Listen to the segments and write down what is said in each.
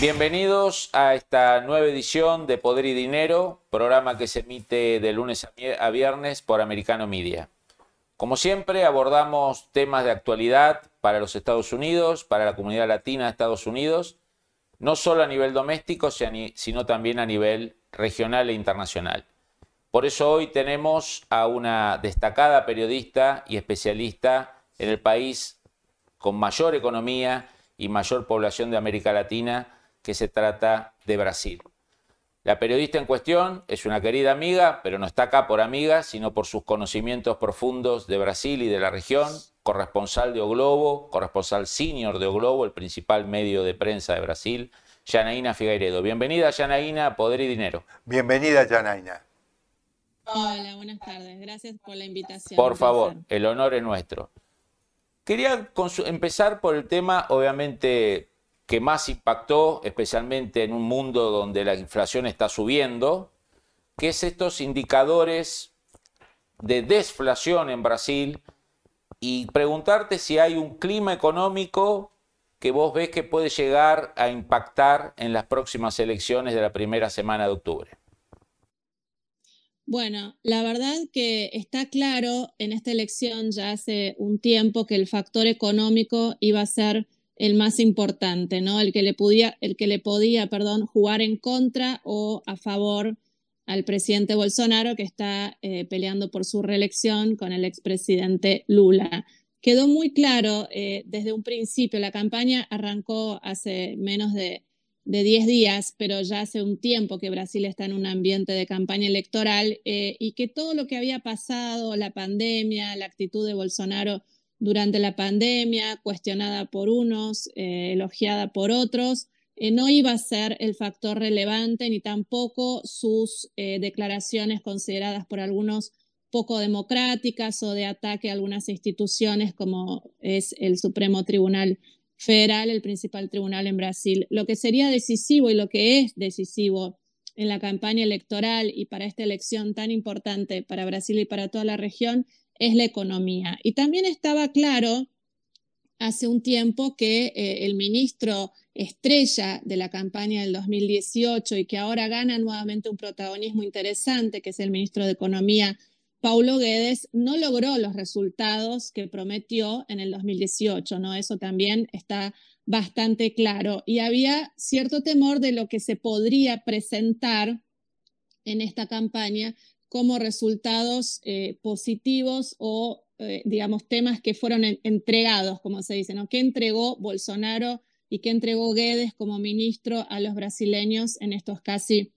Bienvenidos a esta nueva edición de Poder y Dinero, programa que se emite de lunes a viernes por Americano Media. Como siempre, abordamos temas de actualidad para los Estados Unidos, para la comunidad latina de Estados Unidos, no solo a nivel doméstico, sino también a nivel regional e internacional. Por eso hoy tenemos a una destacada periodista y especialista en el país con mayor economía y mayor población de América Latina, que se trata de Brasil. La periodista en cuestión es una querida amiga, pero no está acá por amiga, sino por sus conocimientos profundos de Brasil y de la región, corresponsal de O Globo, corresponsal senior de O Globo, el principal medio de prensa de Brasil, Janaína Figueiredo. Bienvenida, Janaína, Poder y Dinero. Bienvenida, Janaína. Hola, buenas tardes. Gracias por la invitación. Por favor, el honor es nuestro. Quería empezar por el tema, obviamente, que más impactó, especialmente en un mundo donde la inflación está subiendo, que es estos indicadores de desflación en Brasil y preguntarte si hay un clima económico que vos ves que puede llegar a impactar en las próximas elecciones de la primera semana de octubre. Bueno, la verdad que está claro en esta elección ya hace un tiempo que el factor económico iba a ser el más importante, ¿no? El que le podía, el que le podía, perdón, jugar en contra o a favor al presidente Bolsonaro que está eh, peleando por su reelección con el expresidente Lula. Quedó muy claro eh, desde un principio, la campaña arrancó hace menos de, de 10 días, pero ya hace un tiempo que Brasil está en un ambiente de campaña electoral eh, y que todo lo que había pasado, la pandemia, la actitud de Bolsonaro, durante la pandemia, cuestionada por unos, eh, elogiada por otros, eh, no iba a ser el factor relevante ni tampoco sus eh, declaraciones consideradas por algunos poco democráticas o de ataque a algunas instituciones como es el Supremo Tribunal Federal, el principal tribunal en Brasil. Lo que sería decisivo y lo que es decisivo en la campaña electoral y para esta elección tan importante para Brasil y para toda la región es la economía. Y también estaba claro hace un tiempo que eh, el ministro estrella de la campaña del 2018 y que ahora gana nuevamente un protagonismo interesante, que es el ministro de Economía, Paulo Guedes, no logró los resultados que prometió en el 2018, ¿no? Eso también está bastante claro. Y había cierto temor de lo que se podría presentar en esta campaña como resultados eh, positivos o, eh, digamos, temas que fueron entregados, como se dice, ¿no? ¿Qué entregó Bolsonaro y qué entregó Guedes como ministro a los brasileños en estos casi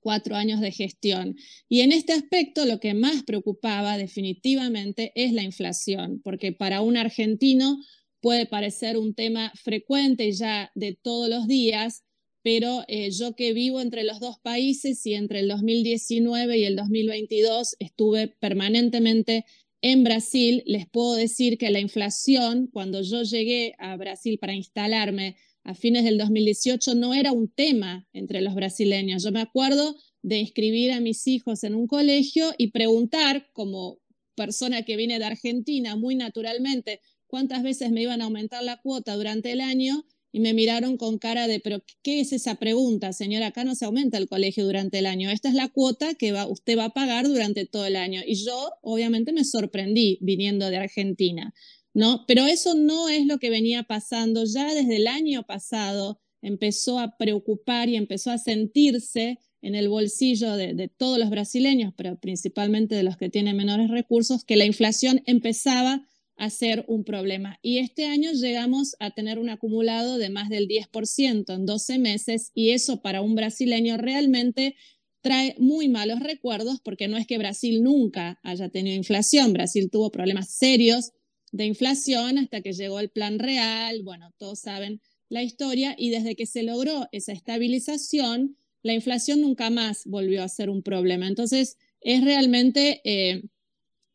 cuatro años de gestión? Y en este aspecto lo que más preocupaba definitivamente es la inflación, porque para un argentino puede parecer un tema frecuente ya de todos los días, pero eh, yo que vivo entre los dos países y entre el 2019 y el 2022 estuve permanentemente en Brasil, les puedo decir que la inflación, cuando yo llegué a Brasil para instalarme a fines del 2018, no era un tema entre los brasileños. Yo me acuerdo de inscribir a mis hijos en un colegio y preguntar, como persona que viene de Argentina, muy naturalmente, cuántas veces me iban a aumentar la cuota durante el año y me miraron con cara de, pero ¿qué es esa pregunta, señora? Acá no se aumenta el colegio durante el año. Esta es la cuota que va, usted va a pagar durante todo el año. Y yo, obviamente, me sorprendí viniendo de Argentina, ¿no? Pero eso no es lo que venía pasando. Ya desde el año pasado empezó a preocupar y empezó a sentirse en el bolsillo de, de todos los brasileños, pero principalmente de los que tienen menores recursos, que la inflación empezaba a ser un problema. Y este año llegamos a tener un acumulado de más del 10% en 12 meses y eso para un brasileño realmente trae muy malos recuerdos porque no es que Brasil nunca haya tenido inflación, Brasil tuvo problemas serios de inflación hasta que llegó el plan real, bueno, todos saben la historia y desde que se logró esa estabilización, la inflación nunca más volvió a ser un problema. Entonces, es realmente eh,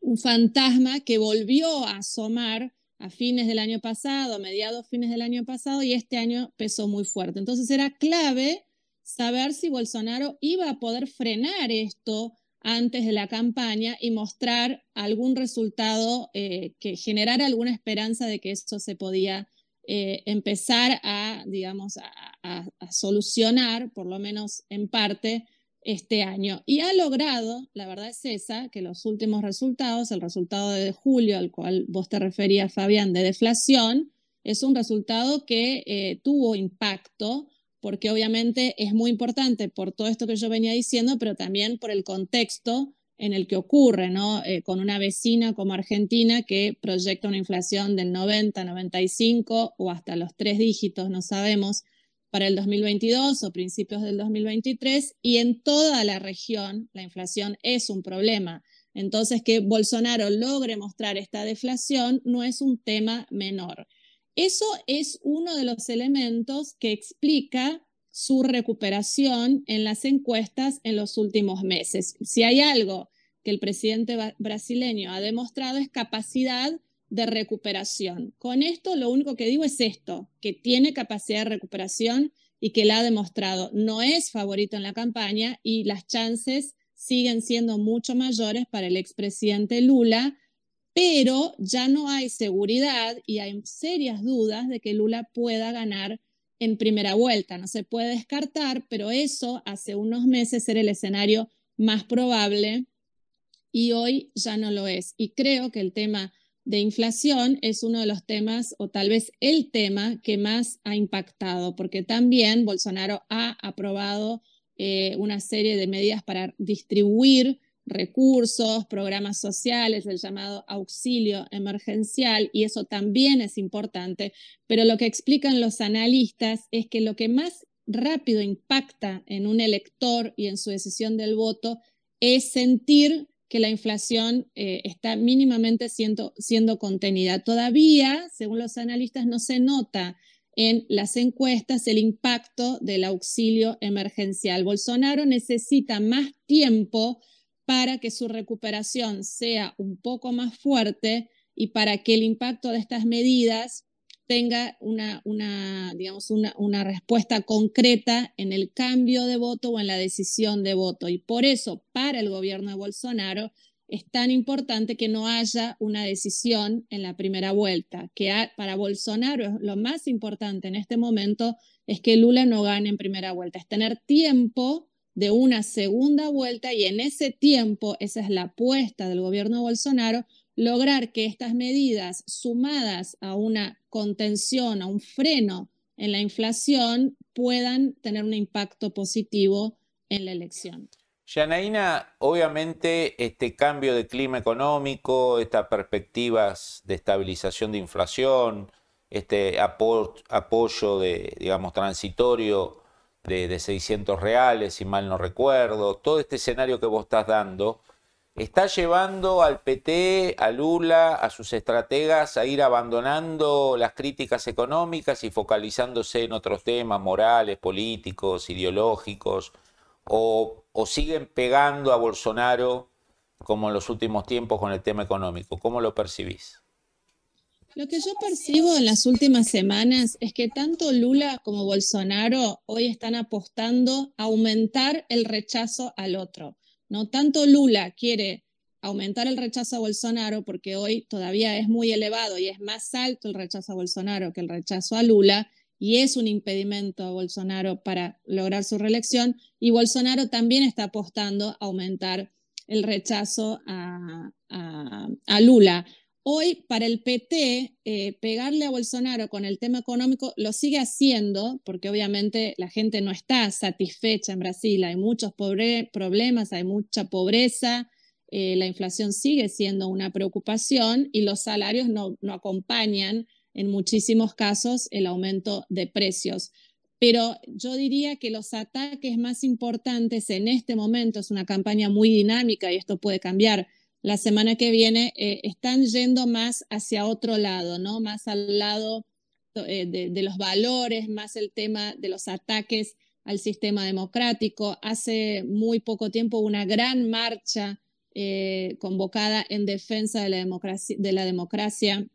un fantasma que volvió a asomar a fines del año pasado, a mediados fines del año pasado, y este año pesó muy fuerte. Entonces, era clave saber si Bolsonaro iba a poder frenar esto antes de la campaña y mostrar algún resultado eh, que generara alguna esperanza de que esto se podía eh, empezar a, digamos, a, solucionar, por lo menos en parte, este año. Y ha logrado, la verdad es esa, que los últimos resultados, el resultado de julio al cual vos te referías, Fabián, de deflación, es un resultado que eh, tuvo impacto porque obviamente es muy importante por todo esto que yo venía diciendo, pero también por el contexto en el que ocurre, ¿no? Eh, con una vecina como Argentina que proyecta una inflación del 90, 95 o hasta los tres dígitos, no sabemos, para el 2022 o principios del 2023, y en toda la región la inflación es un problema. Entonces, que Bolsonaro logre mostrar esta deflación no es un tema menor. Eso es uno de los elementos que explica su recuperación en las encuestas en los últimos meses. Si hay algo que el presidente brasileño ha demostrado es capacidad de recuperación. Con esto lo único que digo es esto, que tiene capacidad de recuperación y que la ha demostrado. No es favorito en la campaña y las chances siguen siendo mucho mayores para el expresidente Lula pero ya no hay seguridad y hay serias dudas de que Lula pueda ganar en primera vuelta. No se puede descartar, pero eso hace unos meses era el escenario más probable y hoy ya no lo es. Y creo que el tema de inflación es uno de los temas, o tal vez el tema que más ha impactado, porque también Bolsonaro ha aprobado eh, una serie de medidas para distribuir recursos, programas sociales, el llamado auxilio emergencial, y eso también es importante, pero lo que explican los analistas es que lo que más rápido impacta en un elector y en su decisión del voto es sentir que la inflación eh, está mínimamente siendo, siendo contenida. Todavía, según los analistas, no se nota en las encuestas el impacto del auxilio emergencial. Bolsonaro necesita más tiempo para que su recuperación sea un poco más fuerte y para que el impacto de estas medidas tenga una, digamos, una, respuesta concreta en el cambio de voto o en la decisión de voto. Y por eso, para el gobierno de Bolsonaro, es tan importante que no haya una decisión en la primera vuelta, que para Bolsonaro lo más importante en este momento es que Lula no gane en primera vuelta, es tener tiempo de una segunda vuelta y en ese tiempo, esa es la apuesta del gobierno de Bolsonaro, lograr que estas medidas sumadas a una contención, a un freno en la inflación, puedan tener un impacto positivo en la elección. Yanaína, obviamente este cambio de clima económico, estas perspectivas de estabilización de inflación, este apoyo de, digamos, transitorio de, 600 reales, si mal no recuerdo, todo este escenario que vos estás dando, está llevando al PT, a Lula, a sus estrategas a ir abandonando las críticas económicas y focalizándose en otros temas morales, políticos, ideológicos, o, o siguen pegando a Bolsonaro como en los últimos tiempos con el tema económico. ¿Cómo lo percibís? Lo que yo percibo en las últimas semanas es que tanto Lula como Bolsonaro hoy están apostando a aumentar el rechazo al otro. No tanto Lula quiere aumentar el rechazo a Bolsonaro porque hoy todavía es muy elevado y es más alto el rechazo a Bolsonaro que el rechazo a Lula y es un impedimento a Bolsonaro para lograr su reelección y Bolsonaro también está apostando a aumentar el rechazo a, a Lula. Hoy, para el PT, eh, pegarle a Bolsonaro con el tema económico lo sigue haciendo, porque obviamente la gente no está satisfecha en Brasil, hay muchos problemas, hay mucha pobreza, eh, la inflación sigue siendo una preocupación y los salarios no, no acompañan en muchísimos casos el aumento de precios. Pero yo diría que los ataques más importantes en este momento es una campaña muy dinámica y esto puede cambiar la semana que viene eh, están yendo más hacia otro lado, ¿no? Más al lado eh, de, los valores, más el tema de los ataques al sistema democrático. Hace muy poco tiempo una gran marcha eh, convocada en defensa de la, democracia, de la democracia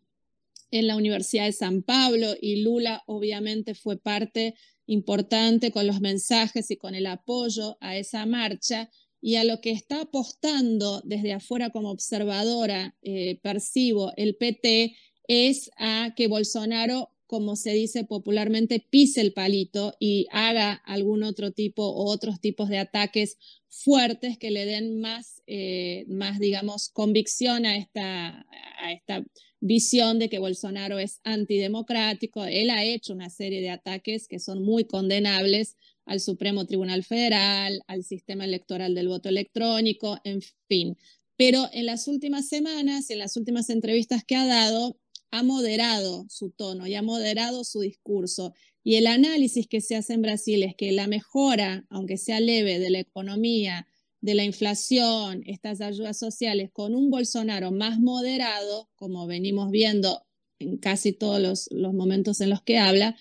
en la Universidad de San Pablo y Lula obviamente fue parte importante con los mensajes y con el apoyo a esa marcha y a lo que está apostando desde afuera como observadora, eh, percibo el PT, es a que Bolsonaro, como se dice popularmente, pise el palito y haga algún otro tipo o otros tipos de ataques fuertes que le den más, eh, más digamos, convicción a esta, a esta visión de que Bolsonaro es antidemocrático. Él ha hecho una serie de ataques que son muy condenables al Supremo Tribunal Federal, al sistema electoral del voto electrónico, en fin. Pero en las últimas semanas, en las últimas entrevistas que ha dado, ha moderado su tono y ha moderado su discurso. Y el análisis que se hace en Brasil es que la mejora, aunque sea leve, de la economía, de la inflación, estas ayudas sociales, con un Bolsonaro más moderado, como venimos viendo en casi todos los, momentos en los que habla,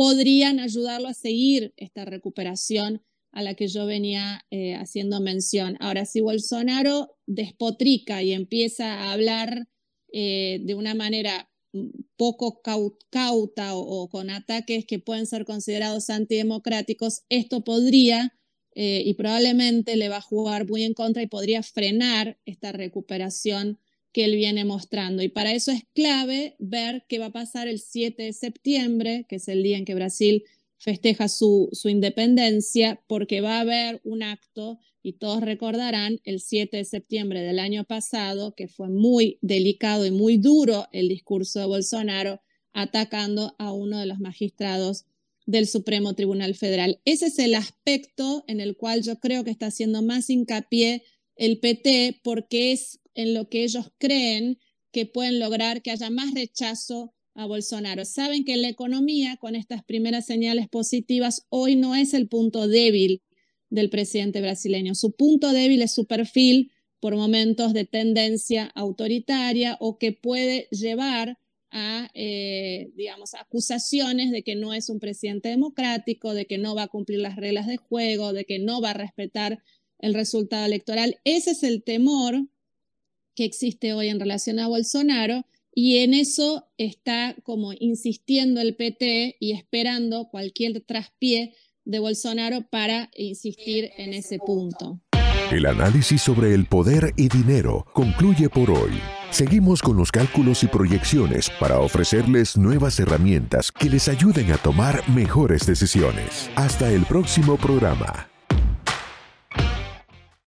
podrían ayudarlo a seguir esta recuperación a la que yo venía eh, haciendo mención. Ahora, si Bolsonaro despotrica y empieza a hablar eh, de una manera poco cauta o, con ataques que pueden ser considerados antidemocráticos, esto podría eh, y probablemente le va a jugar muy en contra y podría frenar esta recuperación que él viene mostrando. Y para eso es clave ver qué va a pasar el 7 de septiembre, que es el día en que Brasil festeja su, su independencia, porque va a haber un acto, y todos recordarán, el 7 de septiembre del año pasado, que fue muy delicado y muy duro el discurso de Bolsonaro, atacando a uno de los magistrados del Supremo Tribunal Federal. Ese es el aspecto en el cual yo creo que está haciendo más hincapié el PT porque es en lo que ellos creen que pueden lograr que haya más rechazo a Bolsonaro. Saben que la economía, con estas primeras señales positivas, hoy no es el punto débil del presidente brasileño. Su punto débil es su perfil por momentos de tendencia autoritaria o que puede llevar a, eh, digamos, acusaciones de que no es un presidente democrático, de que no va a cumplir las reglas de juego, de que no va a respetar el resultado electoral. Ese es el temor que existe hoy en relación a Bolsonaro y en eso está como insistiendo el PT y esperando cualquier traspié de Bolsonaro para insistir en ese punto. El análisis sobre el poder y dinero concluye por hoy. Seguimos con los cálculos y proyecciones para ofrecerles nuevas herramientas que les ayuden a tomar mejores decisiones. Hasta el próximo programa.